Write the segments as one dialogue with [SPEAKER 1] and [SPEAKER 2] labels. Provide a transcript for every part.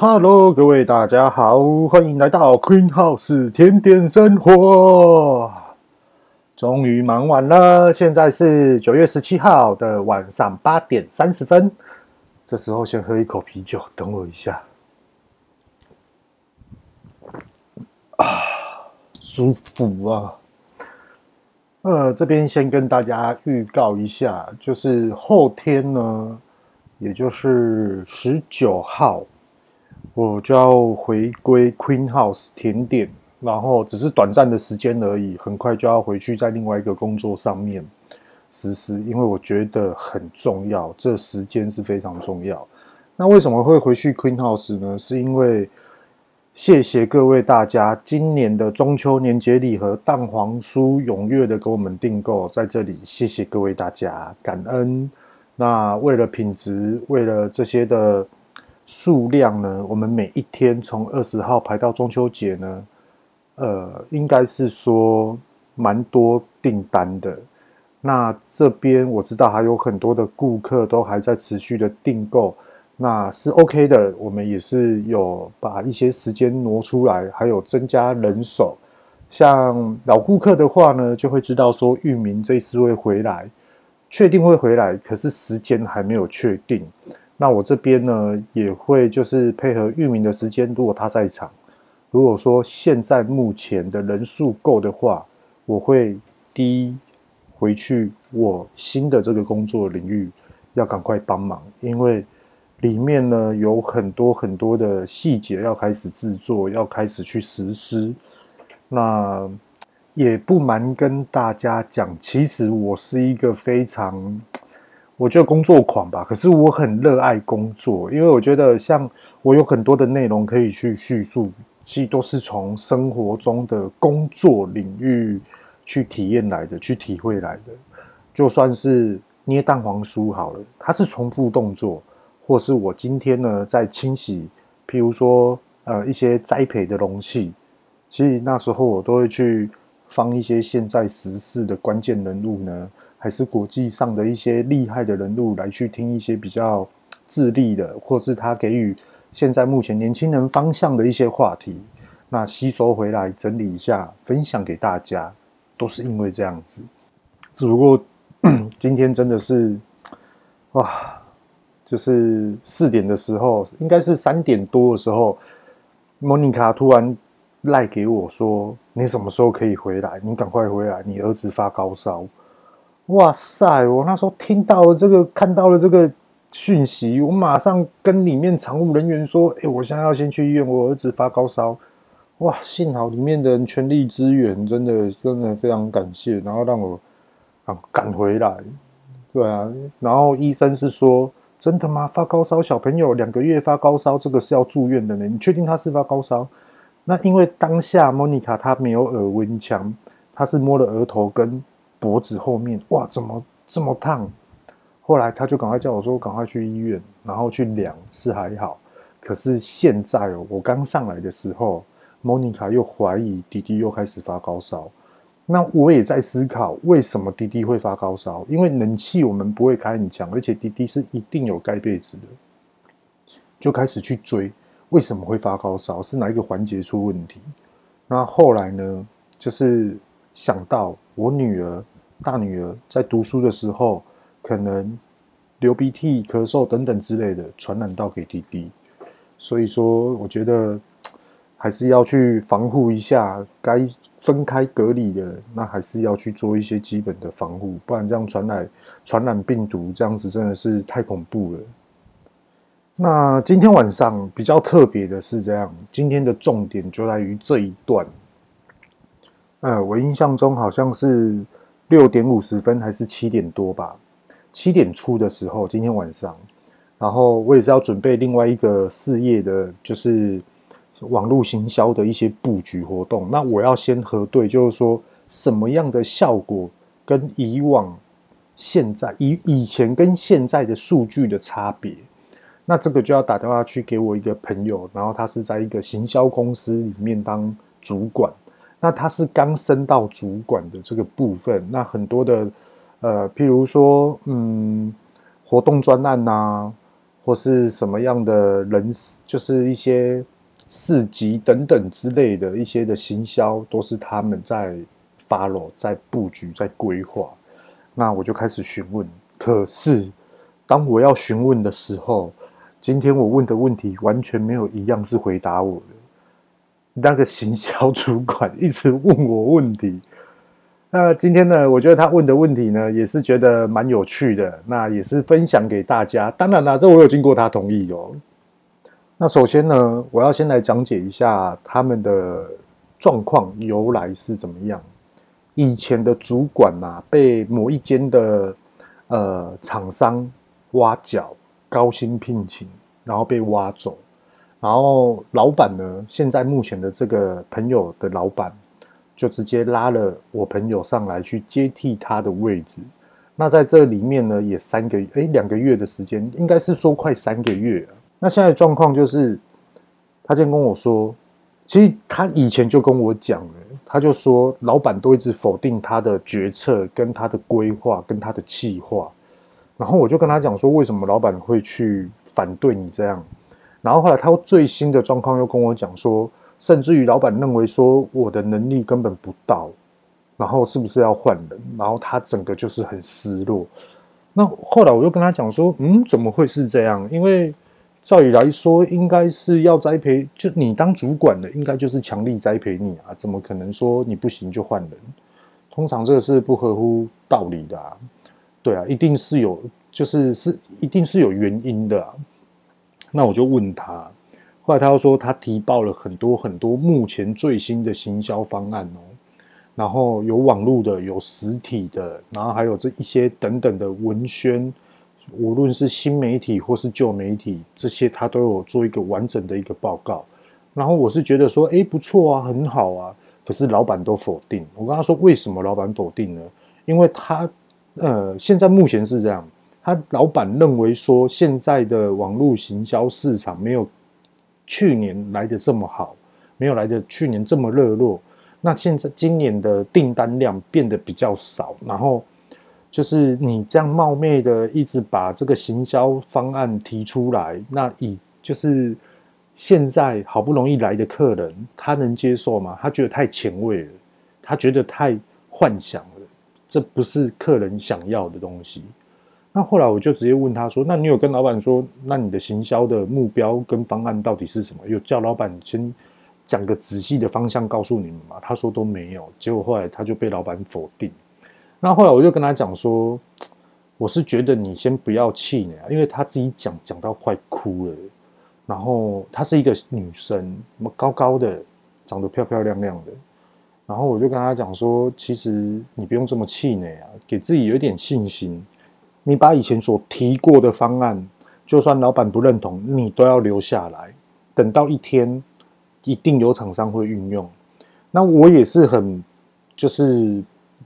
[SPEAKER 1] Hello，各位大家好，欢迎来到 Queen House 甜点生活。终于忙完了，现在是九月十七号的晚上八点三十分。这时候先喝一口啤酒，等我一下。啊，舒服啊！呃，这边先跟大家预告一下，就是后天呢，也就是十九号。我就要回归 Queen House 甜点，然后只是短暂的时间而已，很快就要回去在另外一个工作上面实施，因为我觉得很重要，这时间是非常重要。那为什么会回去 Queen House 呢？是因为谢谢各位大家今年的中秋年节礼盒蛋黄酥踊跃的给我们订购，在这里谢谢各位大家，感恩。那为了品质，为了这些的。数量呢？我们每一天从二十号排到中秋节呢，呃，应该是说蛮多订单的。那这边我知道还有很多的顾客都还在持续的订购，那是 OK 的。我们也是有把一些时间挪出来，还有增加人手。像老顾客的话呢，就会知道说玉明这次会回来，确定会回来，可是时间还没有确定。那我这边呢，也会就是配合玉明的时间，如果他在场，如果说现在目前的人数够的话，我会第一回去我新的这个工作领域，要赶快帮忙，因为里面呢有很多很多的细节要开始制作，要开始去实施。那也不瞒跟大家讲，其实我是一个非常。我觉得工作狂吧，可是我很热爱工作，因为我觉得像我有很多的内容可以去叙述，其实都是从生活中的工作领域去体验来的，去体会来的。就算是捏蛋黄酥好了，它是重复动作，或是我今天呢在清洗，譬如说呃一些栽培的容器，其实那时候我都会去放一些现在时事的关键人物呢。还是国际上的一些厉害的人物来去听一些比较智力的，或是他给予现在目前年轻人方向的一些话题，那吸收回来整理一下，分享给大家，都是因为这样子。只不过 今天真的是哇，就是四点的时候，应该是三点多的时候，莫妮卡突然赖给我说：“你什么时候可以回来？你赶快回来，你儿子发高烧。”哇塞！我那时候听到了这个，看到了这个讯息，我马上跟里面常务人员说：“哎，我现在要先去医院，我儿子发高烧。”哇，幸好里面的人全力支援，真的真的非常感谢，然后让我啊赶回来。对啊，然后医生是说：“真的吗？发高烧，小朋友两个月发高烧，这个是要住院的呢。你确定他是发高烧？”那因为当下莫妮卡她没有耳温枪，她是摸了额头跟。脖子后面，哇，怎么这么烫？后来他就赶快叫我说，赶快去医院，然后去量是还好。可是现在哦，我刚上来的时候，莫妮卡又怀疑弟弟又开始发高烧。那我也在思考，为什么弟弟会发高烧？因为冷气我们不会开很强，而且弟弟是一定有盖被子的。就开始去追，为什么会发高烧？是哪一个环节出问题？那后来呢？就是。想到我女儿、大女儿在读书的时候，可能流鼻涕、咳嗽等等之类的传染到给弟弟，所以说我觉得还是要去防护一下，该分开隔离的，那还是要去做一些基本的防护，不然这样传染传染病毒，这样子真的是太恐怖了。那今天晚上比较特别的是这样，今天的重点就在于这一段。呃，我印象中好像是六点五十分还是七点多吧，七点出的时候，今天晚上，然后我也是要准备另外一个事业的，就是网络行销的一些布局活动。那我要先核对，就是说什么样的效果跟以往、现在、以以前跟现在的数据的差别。那这个就要打电话去给我一个朋友，然后他是在一个行销公司里面当主管。那他是刚升到主管的这个部分，那很多的，呃，譬如说，嗯，活动专案呐，或是什么样的人，就是一些市集等等之类的一些的行销，都是他们在 follow、在布局、在规划。那我就开始询问，可是当我要询问的时候，今天我问的问题完全没有一样是回答我的。那个行销主管一直问我问题。那今天呢，我觉得他问的问题呢，也是觉得蛮有趣的。那也是分享给大家。当然啦，这我有经过他同意哦。那首先呢，我要先来讲解一下他们的状况由来是怎么样。以前的主管啊，被某一间的呃厂商挖角，高薪聘请，然后被挖走。然后老板呢，现在目前的这个朋友的老板。就直接拉了我朋友上来去接替他的位置。那在这里面呢，也三个诶两个月的时间，应该是说快三个月。那现在状况就是，他先跟我说，其实他以前就跟我讲了，他就说老板都一直否定他的决策、跟他的规划、跟他的计划。然后我就跟他讲说，为什么老板会去反对你这样？然后后来他最新的状况又跟我讲说。甚至于老板认为说我的能力根本不到，然后是不是要换人？然后他整个就是很失落。那后来我就跟他讲说，嗯，怎么会是这样？因为照理来说，应该是要栽培，就你当主管的，应该就是强力栽培你啊，怎么可能说你不行就换人？通常这个是不合乎道理的啊。对啊，一定是有，就是是一定是有原因的。那我就问他。后来他又说，他提报了很多很多目前最新的行销方案哦，然后有网络的，有实体的，然后还有这一些等等的文宣，无论是新媒体或是旧媒体，这些他都有做一个完整的一个报告。然后我是觉得说，哎，不错啊，很好啊。可是老板都否定。我跟他说，为什么老板否定呢？因为他呃，现在目前是这样，他老板认为说，现在的网络行销市场没有。去年来的这么好，没有来的去年这么热络。那现在今年的订单量变得比较少，然后就是你这样冒昧的一直把这个行销方案提出来，那以就是现在好不容易来的客人，他能接受吗？他觉得太前卫了，他觉得太幻想了，这不是客人想要的东西。那后来我就直接问他说：“那你有跟老板说，那你的行销的目标跟方案到底是什么？有叫老板先讲个仔细的方向告诉你们吗？”他说都没有。结果后来他就被老板否定。那后来我就跟他讲说：“我是觉得你先不要气馁，因为他自己讲讲到快哭了。然后她是一个女生，高高的，长得漂漂亮亮的。然后我就跟他讲说：其实你不用这么气馁啊，给自己有一点信心。”你把以前所提过的方案，就算老板不认同，你都要留下来。等到一天，一定有厂商会运用。那我也是很，就是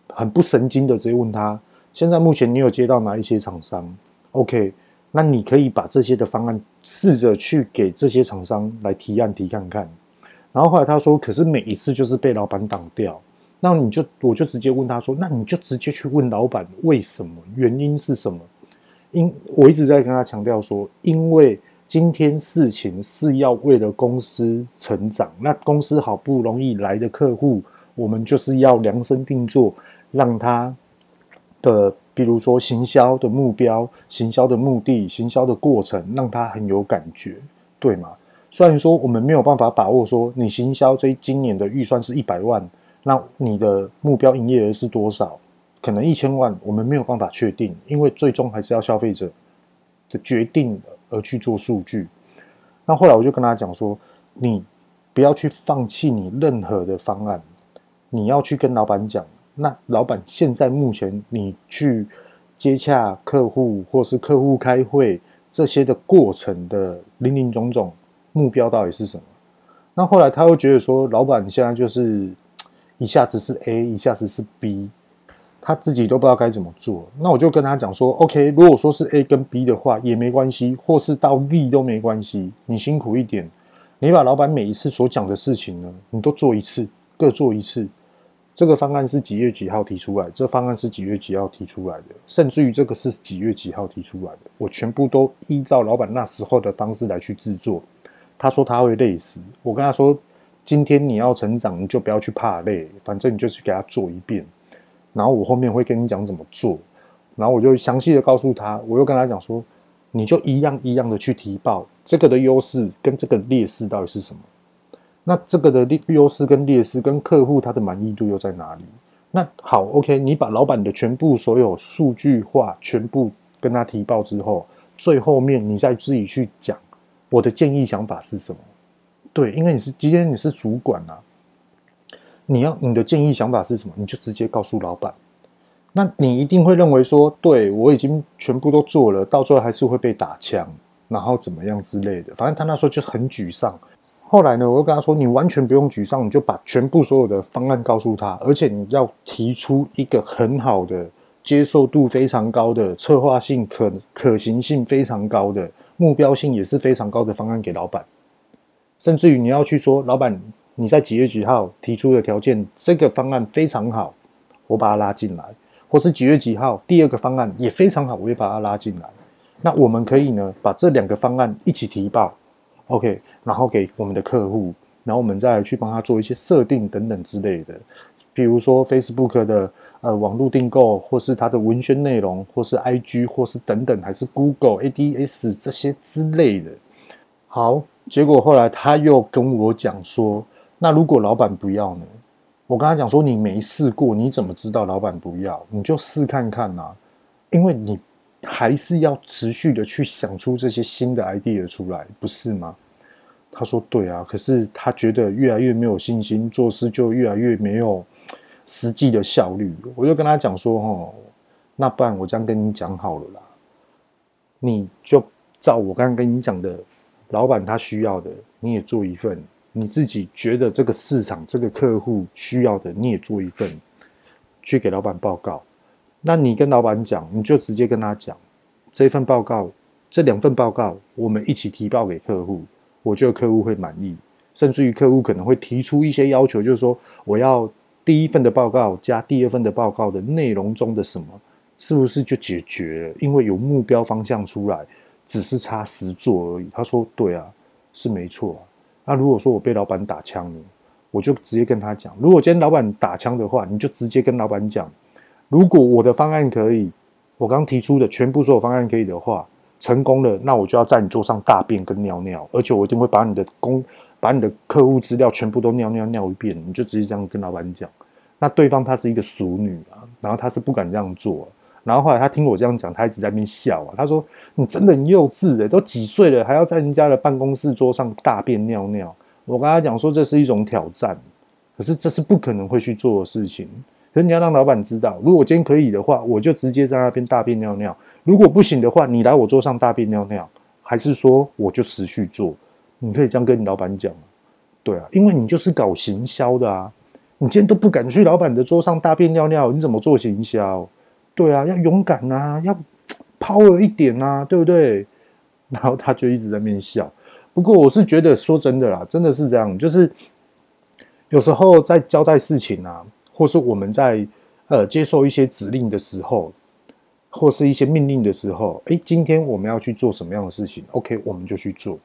[SPEAKER 1] 很不神经的，直接问他：现在目前你有接到哪一些厂商？OK，那你可以把这些的方案试着去给这些厂商来提案提看看。然后后来他说：可是每一次就是被老板挡掉。那你就我就直接问他说，那你就直接去问老板为什么，原因是什么？因我一直在跟他强调说，因为今天事情是要为了公司成长，那公司好不容易来的客户，我们就是要量身定做，让他的比如说行销的目标、行销的目的、行销的过程，让他很有感觉，对吗？虽然说我们没有办法把握说，你行销这今年的预算是一百万。那你的目标营业额是多少？可能一千万，我们没有办法确定，因为最终还是要消费者的决定而去做数据。那后来我就跟他讲说，你不要去放弃你任何的方案，你要去跟老板讲。那老板现在目前你去接洽客户或是客户开会这些的过程的林林总总目标到底是什么？那后来他又觉得说，老板现在就是。一下子是 A，一下子是 B，他自己都不知道该怎么做。那我就跟他讲说，OK，如果说是 A 跟 B 的话也没关系，或是到 D 都没关系。你辛苦一点，你把老板每一次所讲的事情呢，你都做一次，各做一次。这个方案是几月几号提出来？这方案是几月几号提出来的？甚至于这个是几月几号提出来的？我全部都依照老板那时候的方式来去制作。他说他会累死，我跟他说，今天你要成长，你就不要去怕累，反正你就去给他做一遍。然后我后面会跟你讲怎么做。然后我就详细的告诉他，我又跟他讲说，你就一样一样的去提报这个的优势跟这个劣势到底是什么？那这个的优势跟劣势跟客户他的满意度又在哪里？那好，OK，你把老板的全部所有数据化全部跟他提报之后，最后面你再自己去讲我的建议想法是什么？对，因为你是今天你是主管啊，你要你的建议想法是什么？你就直接告诉老板。那你一定会认为说，对，我已经全部都做了，到最后还是会被打枪，然后怎么样之类的。反正他那时候就很沮丧。后来呢，我就跟他说：“你完全不用沮丧，你就把全部所有的方案告诉他，而且你要提出一个很好的、接受度非常高的、策划性可可行性非常高的、目标性也是非常高的方案给老板。甚至于你要去说，老板你在几月几号提出的条件，这个方案非常好，我把他拉进来；或是几月几号第二个方案也非常好，我也把他拉进来。那我们可以呢，把这两个方案一起提报。” OK，然后给我们的客户，然后我们再去帮他做一些设定等等之类的，比如说 Facebook 的呃网络订购，或是它的文宣内容，或是 IG，或是等等，还是 Google ADS 这些之类的。好，结果后来他又跟我讲说，那如果老板不要呢？我跟他讲说，你没试过，你怎么知道老板不要？你就试看看呐，因为你。还是要持续的去想出这些新的 idea 出来，不是吗？他说：“对啊，可是他觉得越来越没有信心，做事就越来越没有实际的效率。”我就跟他讲说：“哦，那不然我这样跟你讲好了啦，你就照我刚刚跟你讲的，老板他需要的你也做一份，你自己觉得这个市场这个客户需要的你也做一份，去给老板报告。”那你跟老板讲，你就直接跟他讲，这份报告，这两份报告，我们一起提报给客户，我觉得客户会满意，甚至于客户可能会提出一些要求，就是说我要第一份的报告加第二份的报告的内容中的什么，是不是就解决了？因为有目标方向出来，只是差实做而已。他说对啊，是没错啊。那如果说我被老板打枪了，我就直接跟他讲，如果今天老板打枪的话，你就直接跟老板讲。如果我的方案可以，我刚提出的全部所有方案可以的话，成功了，那我就要在你桌上大便跟尿尿，而且我一定会把你的工，把你的客户资料全部都尿尿尿一遍。你就直接这样跟老板讲。那对方她是一个淑女啊，然后她是不敢这样做，然后后来她听我这样讲，她一直在那边笑啊。她说：“你真的很幼稚诶，都几岁了，还要在人家的办公室桌上大便尿尿？”我跟她讲说，这是一种挑战，可是这是不可能会去做的事情。可是你要让老板知道，如果今天可以的话，我就直接在那边大便尿尿；如果不行的话，你来我桌上大便尿尿，还是说我就持续做？你可以这样跟你老板讲，对啊，因为你就是搞行销的啊，你今天都不敢去老板的桌上大便尿尿，你怎么做行销？对啊，要勇敢啊，要 power 一点啊，对不对？然后他就一直在面笑。不过我是觉得说真的啦，真的是这样，就是有时候在交代事情啊。或是我们在呃接受一些指令的时候，或是一些命令的时候，诶，今天我们要去做什么样的事情？OK，我们就去做。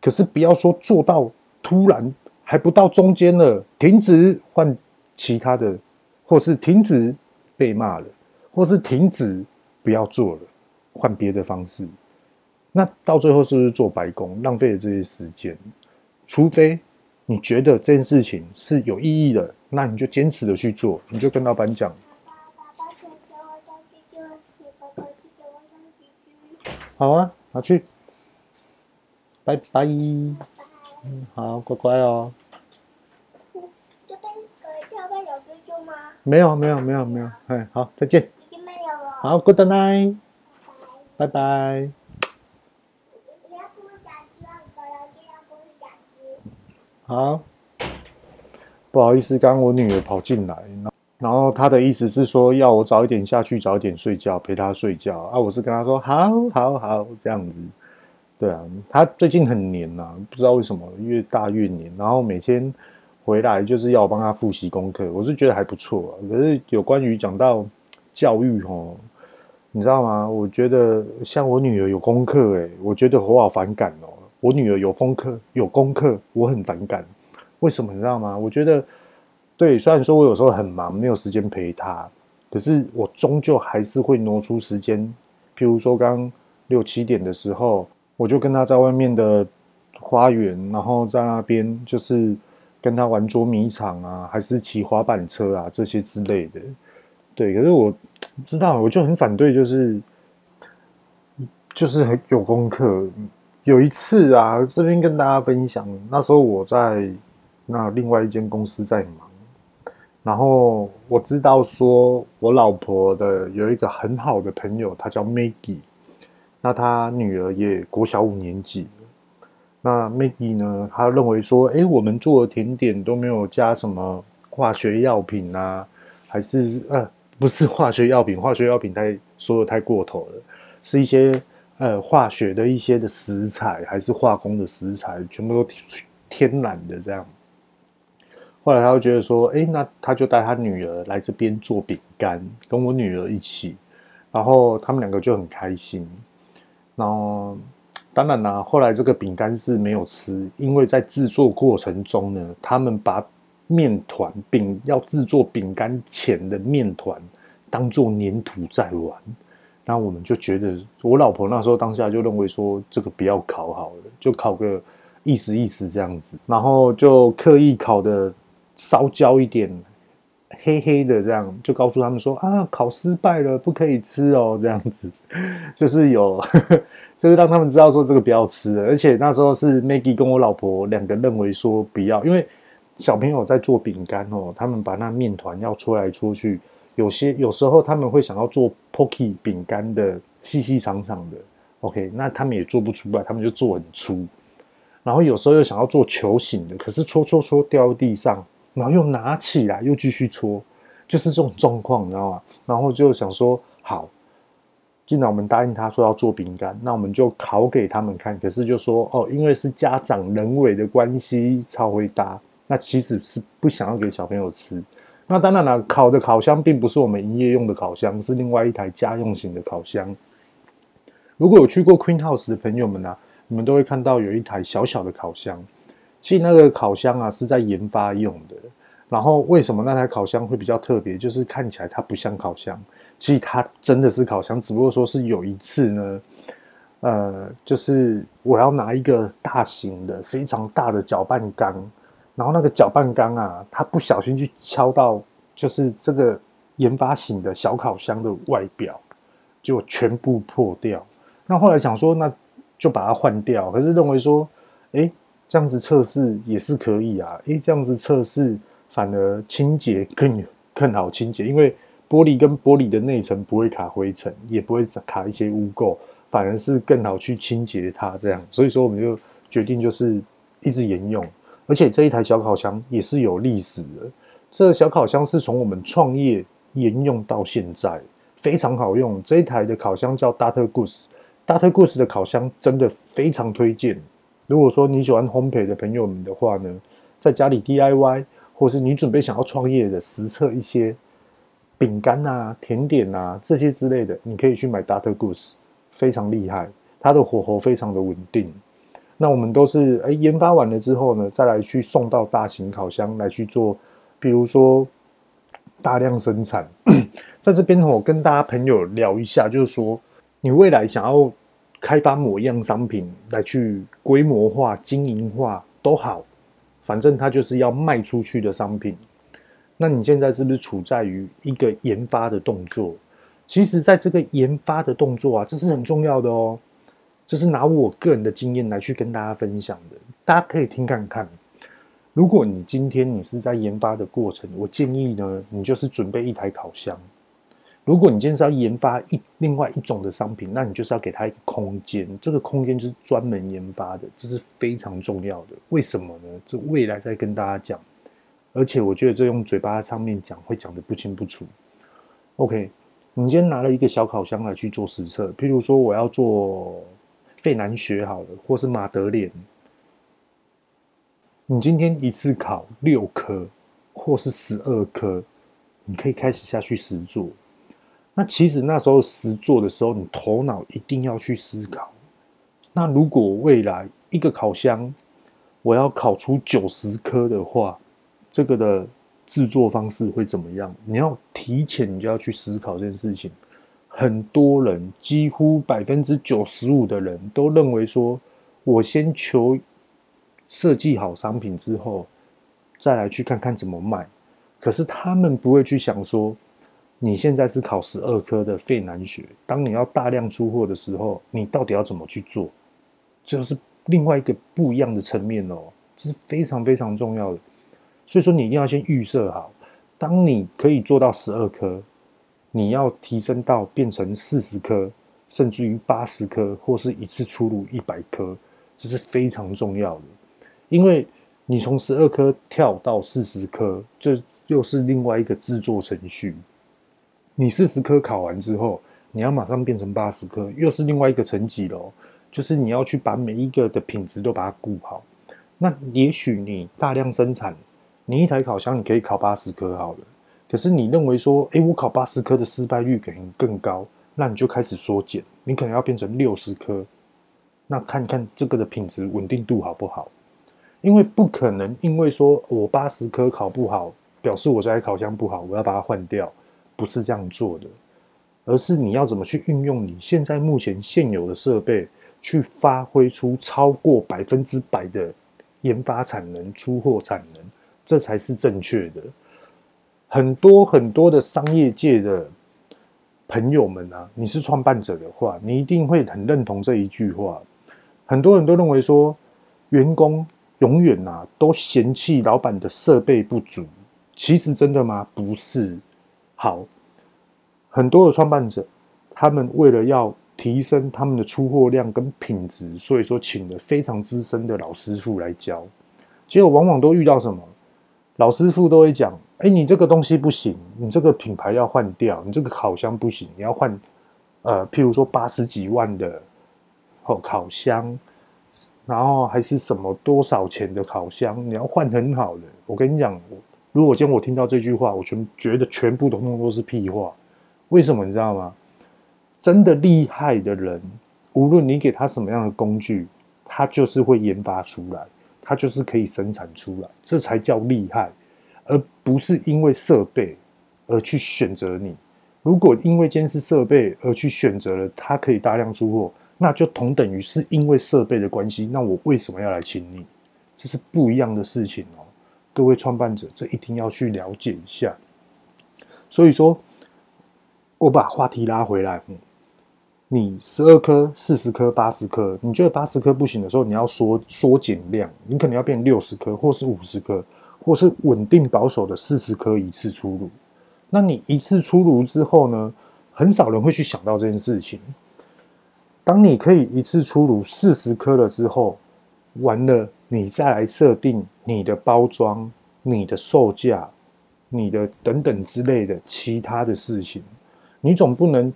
[SPEAKER 1] 可是不要说做到突然还不到中间了，停止换其他的，或是停止被骂了，或是停止不要做了，换别的方式。那到最后是不是做白工，浪费了这些时间？除非你觉得这件事情是有意义的。那你就坚持的去做，你就跟老板讲。好啊，拿去。拜拜。嗯，好，乖乖哦。这边有追踪吗？没有，没有，没有，没有。哎，好，再见。已经没有了。好，Good night。拜拜。好。不好意思，刚刚我女儿跑进来，然后她的意思是说要我早一点下去，早一点睡觉，陪她睡觉啊。我是跟她说好，好，好，这样子。对啊，他最近很黏呐、啊，不知道为什么越大越黏，然后每天回来就是要我帮他复习功课，我是觉得还不错啊。可是有关于讲到教育哦，你知道吗？我觉得像我女儿有功课，哎，我觉得我好反感哦。我女儿有功课，有功课，我很反感。为什么你知道吗？我觉得对，虽然说我有时候很忙，没有时间陪她，可是我终究还是会挪出时间。譬如说刚六七点的时候，我就跟他在外面的花园，然后在那边就是跟他玩捉迷藏啊，还是骑滑板车啊这些之类的。对，可是我知道，我就很反对，就是就是很有功课。有一次啊，这边跟大家分享，那时候我在那另外一间公司在忙，然后我知道说我老婆的有一个很好的朋友，他叫 Maggie，那他女儿也国小五年级。那 Maggie 呢，他认为说，哎，我们做的甜点都没有加什么化学药品啊，还是呃。不是化学药品，化学药品太说的太过头了，是一些呃化学的一些的食材，还是化工的食材，全部都天然的这样。后来他就觉得说，哎，那他就带他女儿来这边做饼干，跟我女儿一起，然后他们两个就很开心。然后当然啦，后来这个饼干是没有吃，因为在制作过程中呢，他们把面团饼要制作饼干前的面团当做粘土在玩，那我们就觉得，我老婆那时候当下就认为说，这个不要烤好了，就烤个意思意思这样子，然后就刻意烤的烧焦一点，黑黑的这样，就告诉他们说啊，烤失败了，不可以吃哦，这样子，就是有，就是让他们知道说这个不要吃，而且那时候是 Maggie 跟我老婆两个认为说不要，因为。小朋友在做饼干哦，他们把那面团要搓来搓去，有些有时候他们会想要做 Pocky 饼干的细细长长的，OK，那他们也做不出来，他们就做很粗。然后有时候又想要做球形的，可是搓搓搓掉地上，然后又拿起来又继续搓，就是这种状况，你知道吗？然后就想说，好，既然我们答应他说要做饼干，那我们就烤给他们看。可是就说哦，因为是家长人为的关系，超会搭。那其实是不想要给小朋友吃。那当然了，烤的烤箱并不是我们营业用的烤箱，是另外一台家用型的烤箱。如果有去过 Queen House 的朋友们呢、啊，你们都会看到有一台小小的烤箱。其实那个烤箱啊是在研发用的。然后为什么那台烤箱会比较特别？就是看起来它不像烤箱，其实它真的是烤箱，只不过说是有一次呢，呃，就是我要拿一个大型的、非常大的搅拌缸。然后那个搅拌缸啊，它不小心去敲到，就是这个研发型的小烤箱的外表，就全部破掉。那后来想说，那就把它换掉。可是认为说，哎，这样子测试也是可以啊。哎，这样子测试反而清洁更更好清洁，因为玻璃跟玻璃的内层不会卡灰尘，也不会卡一些污垢，反而是更好去清洁它。这样，所以说我们就决定就是一直沿用。而且这一台小烤箱也是有历史的。这小烤箱是从我们创业沿用到现在，非常好用。这一台的烤箱叫 Dr. Goose，Dr. Goose 的烤箱真的非常推荐。如果说你喜欢烘焙的朋友们的话呢，在家里 DIY，或是你准备想要创业的，实测一些饼干啊、甜点啊这些之类的，你可以去买 Data Goose，非常厉害，它的火候非常的稳定。那我们都是诶研发完了之后呢，再来去送到大型烤箱来去做，比如说大量生产。在这边我跟大家朋友聊一下，就是说你未来想要开发某一样商品来去规模化、经营化都好，反正它就是要卖出去的商品。那你现在是不是处在于一个研发的动作？其实，在这个研发的动作啊，这是很重要的哦。这是拿我个人的经验来去跟大家分享的，大家可以听看看。如果你今天你是在研发的过程，我建议呢，你就是准备一台烤箱。如果你今天是要研发一另外一种的商品，那你就是要给他一个空间，这个空间就是专门研发的，这是非常重要的。为什么呢？这未来再跟大家讲。而且我觉得这用嘴巴上面讲会讲得不清不楚。OK，你今天拿了一个小烤箱来去做实测，譬如说我要做。费南雪好了，或是马德莲，你今天一次烤六颗或是十二颗，你可以开始下去实做。那其实那时候实做的时候，你头脑一定要去思考。那如果未来一个烤箱我要烤出九十颗的话，这个的制作方式会怎么样？你要提前你就要去思考这件事情。很多人几乎百分之九十五的人都认为说，我先求设计好商品之后，再来去看看怎么卖。可是他们不会去想说。你现在是考十二科的费南学，当你要大量出货的时候，你到底要怎么去做？这是另外一个不一样的层面哦，这是非常非常重要的。所以说，你一定要先预设好，当你可以做到十二科，你要提升到变成四十科，甚至于八十科，或是一次出炉一百科，这是非常重要的。因为你从十二科跳到四十科，这又是另外一个制作程序。你四十科考完之后，你要马上变成八十科，又是另外一个层级喽。就是你要去把每一个的品质都把它顾好。那也许你大量生产，你一台烤箱你可以烤八十颗好了。可是你认为说，诶，我烤八十颗的失败率可能更高，那你就开始缩减，你可能要变成六十颗。那看看这个的品质稳定度好不好？因为不可能，因为说我八十颗考不好，表示我这台烤箱不好，我要把它换掉。不是这样做的，而是你要怎么去运用你现在目前现有的设备，去发挥出超过百分之百的研发产能、出货产能，这才是正确的。很多很多的商业界的朋友们啊，你是创办者的话，你一定会很认同这一句话。很多人都认为说，员工永远啊都嫌弃老板的设备不足，其实真的吗？不是。好，很多的创办者，他们为了要提升他们的出货量跟品质，所以说请了非常资深的老师傅来教。结果往往都遇到什么？老师傅都会讲：“哎，你这个东西不行，你这个品牌要换掉，你这个烤箱不行，你要换。”呃，譬如说八十几万的哦烤箱，然后还是什么多少钱的烤箱，你要换很好的。我跟你讲。如果今天我听到这句话，我全觉得全部通通都是屁话。为什么你知道吗？真的厉害的人，无论你给他什么样的工具，他就是会研发出来，他就是可以生产出来，这才叫厉害，而不是因为设备而去选择你。如果因为监视设备而去选择了他可以大量出货，那就同等于是因为设备的关系，那我为什么要来请你？这是不一样的事情哦。各位创办者，这一定要去了解一下。所以说，我把话题拉回来，你十二颗、四十颗、八十颗，你觉得八十颗不行的时候，你要缩缩减量，你可能要变六十颗，或是五十颗，或是稳定保守的四十颗一次出炉。那你一次出炉之后呢？很少人会去想到这件事情。当你可以一次出炉四十颗了之后，完了。你再来设定你的包装、你的售价、你的等等之类的其他的事情，你总不能，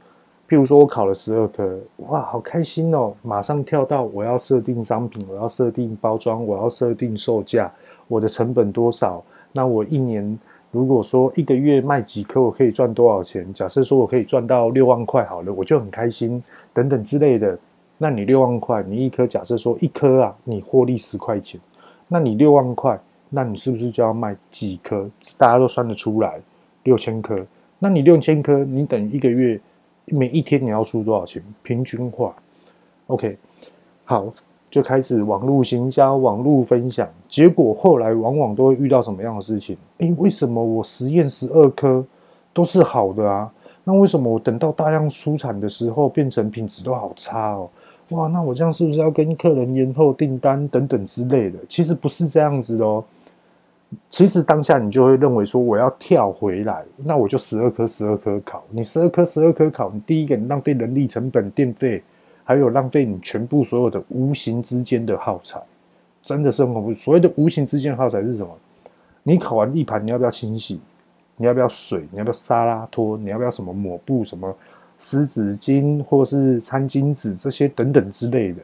[SPEAKER 1] 譬如说我考了十二科，哇，好开心哦！马上跳到我要设定商品，我要设定包装，我要设定售价，我的成本多少？那我一年如果说一个月卖几颗，我可以赚多少钱？假设说我可以赚到六万块好了，我就很开心，等等之类的。那你六万块，你一颗假设说一颗啊，你获利十块钱，那你六万块，那你是不是就要卖几颗？大家都算得出来，六千颗。那你六千颗，你等一个月每一天你要出多少钱？平均化，OK，好，就开始网络行销、网络分享。结果后来往往都会遇到什么样的事情？诶，为什么我实验十二颗都是好的啊？那为什么我等到大量出产的时候，变成品质都好差哦？哇，那我这样是不是要跟客人延后订单等等之类的？其实不是这样子的哦。其实当下你就会认为说，我要跳回来，那我就十二颗十二颗烤。你十二颗十二颗烤，你第一个你浪费人力成本、电费，还有浪费你全部所有的无形之间的耗材，真的是很恐怖。所谓的无形之间的耗材是什么？你烤完一盘，你要不要清洗？你要不要水？你要不要沙拉脱？你要不要什么抹布？什么？湿纸巾或是餐巾纸这些等等之类的，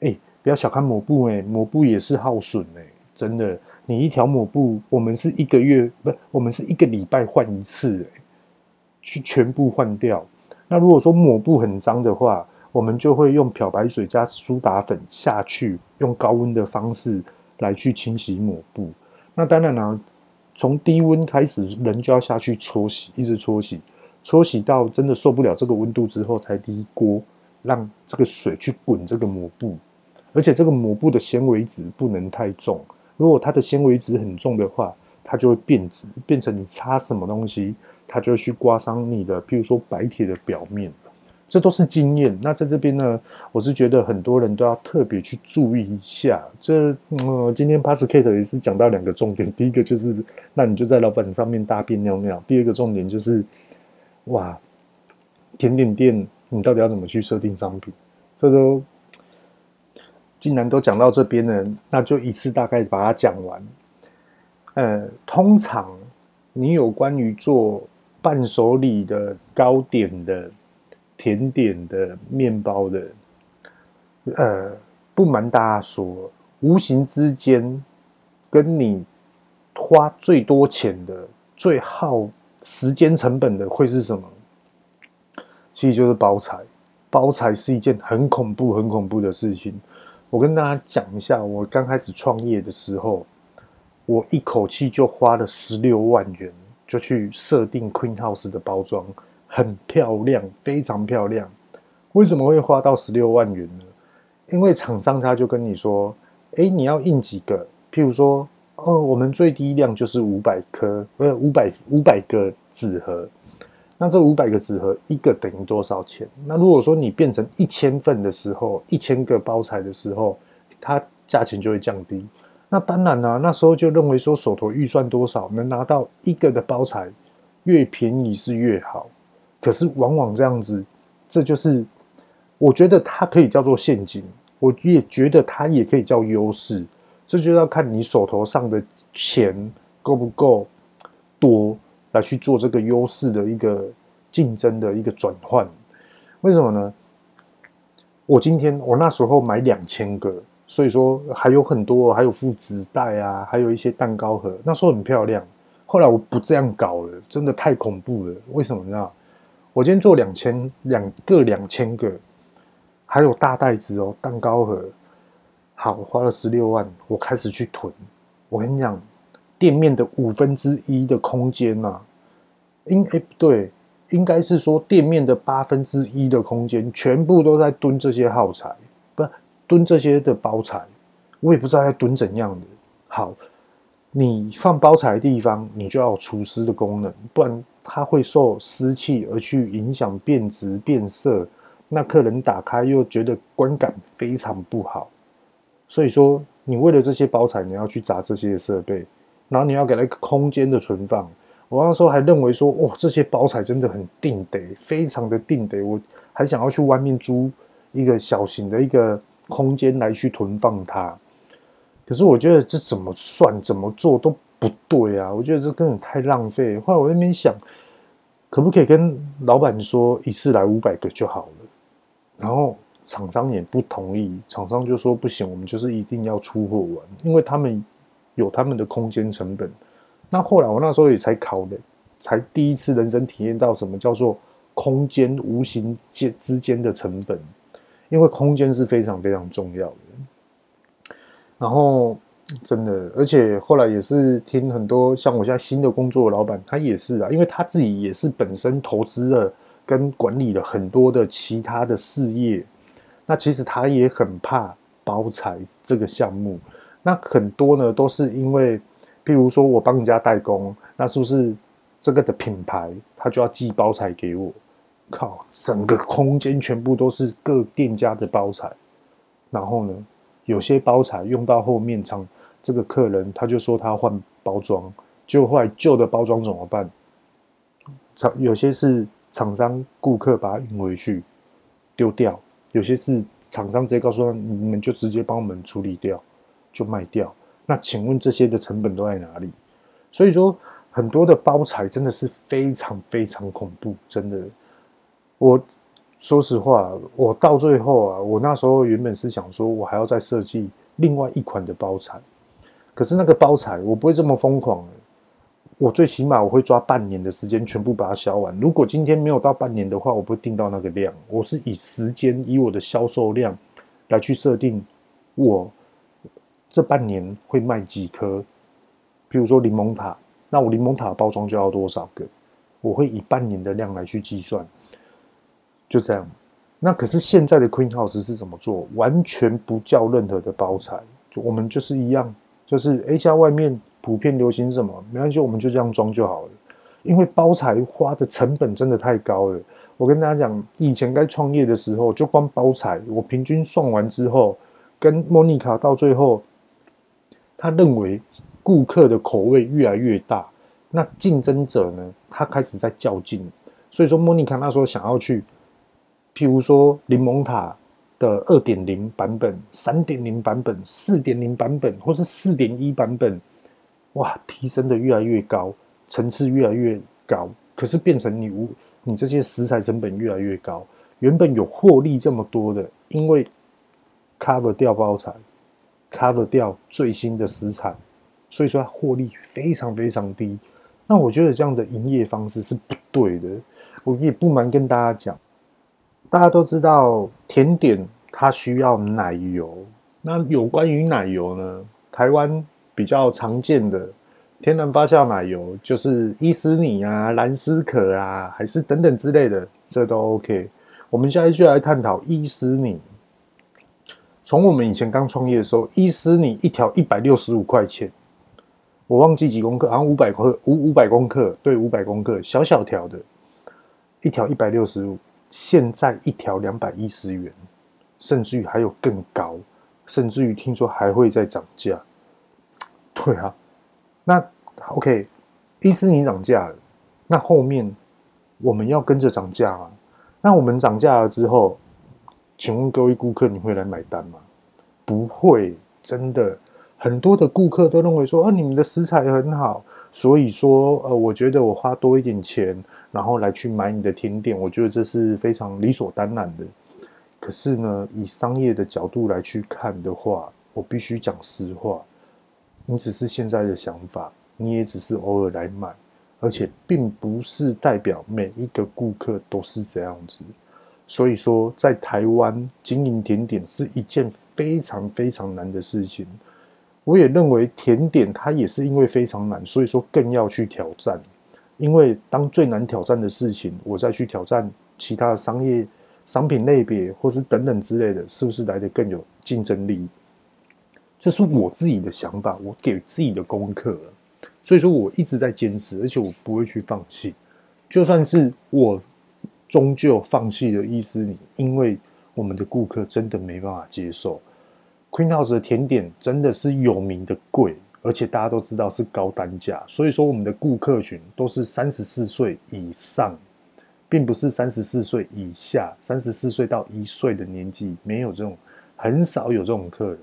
[SPEAKER 1] 哎，不要小看抹布哎，抹布也是耗损哎。真的，你一条抹布，我们是一个月不，我们是一个礼拜换一次，哎，去全部换掉。那如果说抹布很脏的话，我们就会用漂白水加苏打粉下去，用高温的方式来去清洗抹布。那当然呢，从低温开始，人就要下去搓洗，一直搓洗，搓洗到真的受不了这个温度之后，才离锅，让这个水去滚这个抹布。而且这个抹布的纤维质不能太重，如果它的纤维质很重的话，它就会变质，变成你擦什么东西，它就会去刮伤你的，譬如说白铁的表面。这都是经验。那在这边呢，我是觉得很多人都要特别去注意一下。这，嗯，今天 Podcast 也是讲到两个重点，第一个就是，那你就在老板上面大便尿尿；第二个重点就是，哇，甜点店你到底要怎么去设定商品？这都。既然都讲到这边了，那就一次大概把它讲完。呃，通常你有关于做伴手礼的、糕点的、甜点的、面包的，呃，不瞒大家说，无形之间跟你花最多钱的、最耗时间成本的会是什么？其实就是包材。包材是一件很恐怖、很恐怖的事情。我跟大家讲一下，我刚开始创业的时候，我一口气就花了十六万元，就去设定 Queen House 的包装，很漂亮，非常漂亮。为什么会花到十六万元呢？因为厂商他就跟你说，诶，你要印几个？譬如说，哦，我们最低量就是五百颗，呃，五百五百个纸盒。那这五百个纸盒一个等于多少钱？那如果说你变成一千份的时候，一千个包材的时候，它价钱就会降低。那当然啦、那时候就认为说手头预算多少能拿到一个的包材，越便宜是越好。可是往往这样子，这就是我觉得它可以叫做陷阱，我也觉得它也可以叫优势。这就要看你手头上的钱够不够多。来去做这个优势的一个竞争的一个转换，为什么呢？我今天我那时候买两千个，所以说还有很多，还有附纸袋啊，还有一些蛋糕盒，那时候很漂亮。后来我不这样搞了，真的太恐怖了。为什么呢？我今天做两千两个两千个，还有大袋子哦，蛋糕盒，好，花了十六万，我开始去囤。我跟你讲。店面的五分之一的空间呐、啊，应哎不对，应该是说店面的八分之一的空间，全部都在蹲这些耗材，不蹲这些的包材，我也不知道在蹲怎样的。好，你放包材的地方，你就要有除湿的功能，不然它会受湿气而去影响变质变色，那客人打开又觉得观感非常不好。所以说，你为了这些包材，你要去砸这些设备。然后你要给它一个空间的存放，我那时候还认为说，哇，这些包材真的很定得，非常的定得，我还想要去外面租一个小型的一个空间来去囤放它。可是我觉得这怎么算怎么做都不对啊，我觉得这根本太浪费。后来我那边想，可不可以跟老板说一次来五百个就好了？然后厂商也不同意，厂商就说不行，我们就是一定要出货完，因为他们。有他们的空间成本，那后来我那时候也才考的，才第一次人生体验到什么叫做空间无形间之间的成本，因为空间是非常非常重要的。然后真的，而且后来也是听很多像我现在新的工作的老板，他也是啊，因为他自己也是本身投资了跟管理了很多的其他的事业，那其实他也很怕包材这个项目。那很多呢，都是因为，譬如说我帮人家代工，那是不是这个的品牌他就要寄包材给我？靠，整个空间全部都是各店家的包材，然后呢，有些包材用到后面，厂这个客人他就说他要换包装，结果后来旧的包装怎么办？厂有些是厂商顾客把它运回去丢掉，有些是厂商直接告诉他，你们就直接帮我们处理掉。就卖掉，那请问这些的成本都在哪里？所以说很多的包材真的是非常非常恐怖，真的。我说实话，我到最后啊，我那时候原本是想说，我还要再设计另外一款的包材，可是那个包材我不会这么疯狂，我最起码我会抓半年的时间全部把它销完。如果今天没有到半年的话，我不会定到那个量，我是以时间以我的销售量来去设定我这半年会卖几颗。比如说柠檬塔，那我柠檬塔包装就要多少个？我会以半年的量来去计算，就这样。那可是现在的 Queen House 是怎么做？完全不叫任何的包材，我们就是一样，就是 A 加外面普遍流行什么，没关系，我们就这样装就好了。因为包材花的成本真的太高了。我跟大家讲，以前该创业的时候，就光包材，我平均算完之后，跟莫妮卡到最后，他认为顾客的口味越来越大，那竞争者呢，他开始在较劲，所以说莫妮卡那时候想要去。譬如说，柠檬塔的二点零版本、三点零版本、四点零版本，或是四点一版本，哇，提升的越来越高，层次越来越高。可是变成你无，你这些食材成本越来越高。原本有获利这么多的，因为 cover 掉包材，cover 掉最新的食材，所以说它获利非常非常低。那我觉得这样的营业方式是不对的。我也不瞒跟大家讲。大家都知道甜点它需要奶油，那有关于奶油呢？台湾比较常见的天然发酵奶油就是伊斯尼啊、蓝丝可啊，还是等等之类的，这都 OK。我们现在就来探讨伊斯尼。从我们以前刚创业的时候，伊斯尼一条一百六十五块钱，我忘记几公克，好像五百克，五五百公克，对，五百公克，小小条的，一条一百六十五。现在一条两百一十元，甚至于还有更高，甚至于听说还会再涨价。对啊，那 OK，伊思尼涨价了，那后面我们要跟着涨价吗？那我们涨价了之后，请问各位顾客，你会来买单吗？不会，真的，很多的顾客都认为说，啊，你们的食材很好，所以说，呃，我觉得我花多一点钱。然后来去买你的甜点，我觉得这是非常理所当然的。可是呢，以商业的角度来去看的话，我必须讲实话，你只是现在的想法，你也只是偶尔来买，而且并不是代表每一个顾客都是这样子。所以说，在台湾经营甜点是一件非常非常难的事情。我也认为甜点它也是因为非常难，所以说更要去挑战。因为当最难挑战的事情，我再去挑战其他的商业商品类别，或是等等之类的，是不是来得更有竞争力？这是我自己的想法，我给自己的功课了。所以说，我一直在坚持，而且我不会去放弃。就算是我终究放弃了伊思尼，因为我们的顾客真的没办法接受。Queen House 的甜点真的是有名的贵。而且大家都知道是高单价，所以说我们的顾客群都是三十四岁以上，并不是三十四岁以下，三十四岁到一岁的年纪没有这种，很少有这种客人，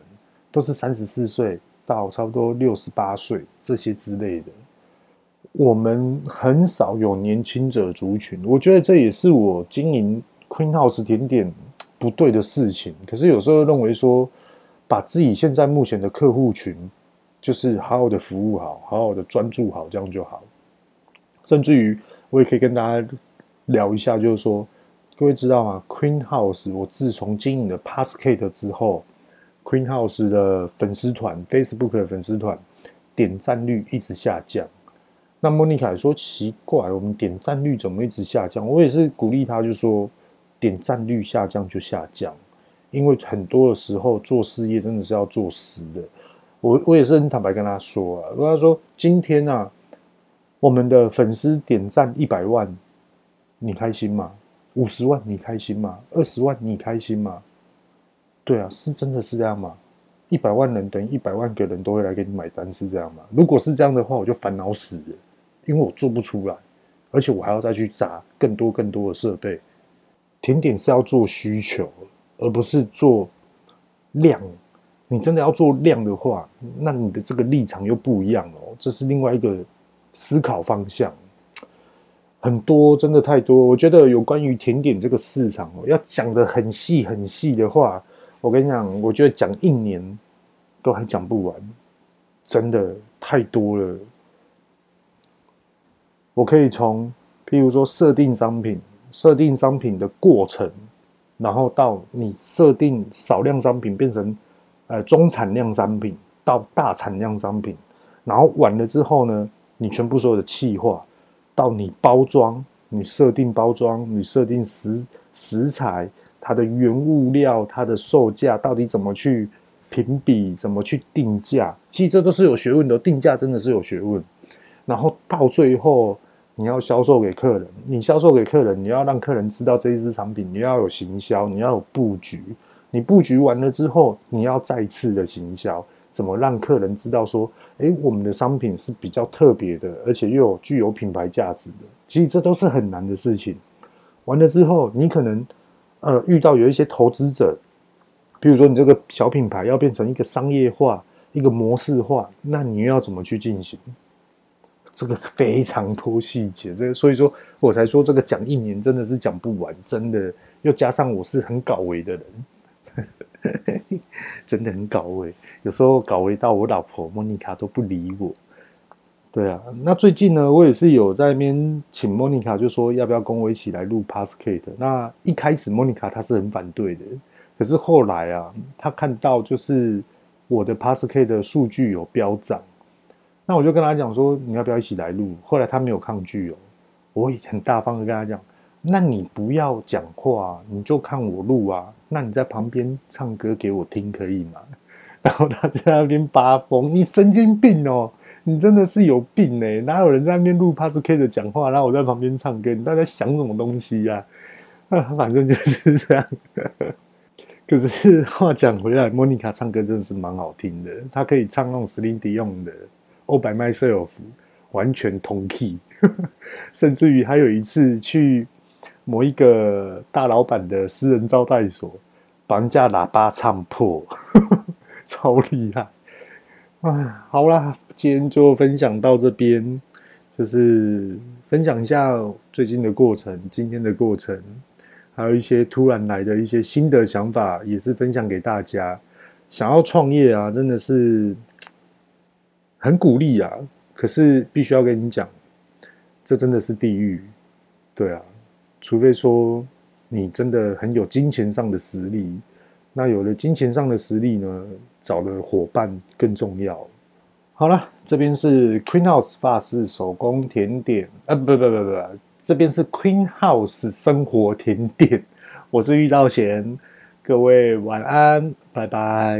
[SPEAKER 1] 都是三十四岁到差不多六十八岁这些之类的。我们很少有年轻者族群，我觉得这也是我经营 Queen House 甜点不对的事情。可是有时候认为说，把自己现在目前的客户群。就是好好的服务好，好好的专注好，这样就好。甚至于，我也可以跟大家聊一下，就是说，各位知道吗？Queen House，我自从经营了 Passkate 之后，Queen House 的粉丝团，Facebook 的粉丝团点赞率一直下降。那莫妮卡说奇怪，我们点赞率怎么一直下降？我也是鼓励他，就说点赞率下降就下降，因为很多的时候做事业真的是要做实的。我我也是很坦白跟他说啊，跟他说今天啊，我们的粉丝点赞一百万，你开心吗？五十万你开心吗？二十万你开心吗？对啊，是真的是这样吗？一百万人等于一百万个人都会来给你买单，是这样吗？如果是这样的话，我就烦恼死了，因为我做不出来，而且我还要再去砸更多更多的设备。甜点是要做需求，而不是做量。你真的要做量的话，那你的这个立场又不一样哦，这是另外一个思考方向。很多真的太多，我觉得有关于甜点这个市场哦，要讲得很细很细的话，我跟你讲，我觉得讲一年都还讲不完。真的太多了。我可以从，譬如说设定商品，设定商品的过程，然后到你设定少量商品变成呃中产量商品，到大产量商品，然后完了之后呢，你全部所有的企划，到你包装，你设定包装，你设定食食材。它的原物料、它的售价到底怎么去评比？怎么去定价？其实这都是有学问的，定价真的是有学问。然后到最后，你要销售给客人，你销售给客人，你要让客人知道这一支产品，你要有行销，你要有布局。你布局完了之后，你要再次的行销，怎么让客人知道说，诶，我们的商品是比较特别的，而且又有具有品牌价值的。其实这都是很难的事情。完了之后，你可能。呃，遇到有一些投资者，比如说你这个小品牌要变成一个商业化、一个模式化，那你又要怎么去进行？这个非常多细节，这个所以说我才说这个讲一年真的是讲不完，真的。又加上我是很搞维的人，真的很搞维，有时候搞维到我老婆莫妮卡都不理我。对啊，那最近呢，我也是有在那边请莫妮卡，就说要不要跟我一起来录 Podcast。那一开始莫妮卡她是很反对的，可是后来啊，她看到就是我的 Podcast 的数据有飙涨，那我就跟她讲说，你要不要一起来录？后来她没有抗拒哦，我也很大方的跟她讲，那你不要讲话，你就看我录啊，那你在旁边唱歌给我听可以吗？然后她在那边发疯，你神经病哦！你真的是有病哎、欸！哪有人在那边录 Podcast 的讲话，然后我在旁边唱歌？你到底在想什么东西呀、啊？反正就是这样。可是话讲回来，莫妮卡唱歌真的是蛮好听的。她可以唱那种 Celine Dion 的《Oh by Myself》，完全同 key。甚至于还有一次去某一个大老板的私人招待所，把人家喇叭唱破，超厉害。啊，好啦，今天就分享到这边，就是分享一下最近的过程，今天的过程，还有一些突然来的一些新的想法，也是分享给大家。想要创业啊，真的是很鼓励啊，可是必须要跟你讲，这真的是地狱。对啊，除非说你真的很有金钱上的实力，那有了金钱上的实力呢，找了伙伴更重要。好了，这边是 Queen House 法式手工甜点，啊，不不不不不，这边是 Queen House 生活甜点。我是玉道贤，各位晚安，拜拜。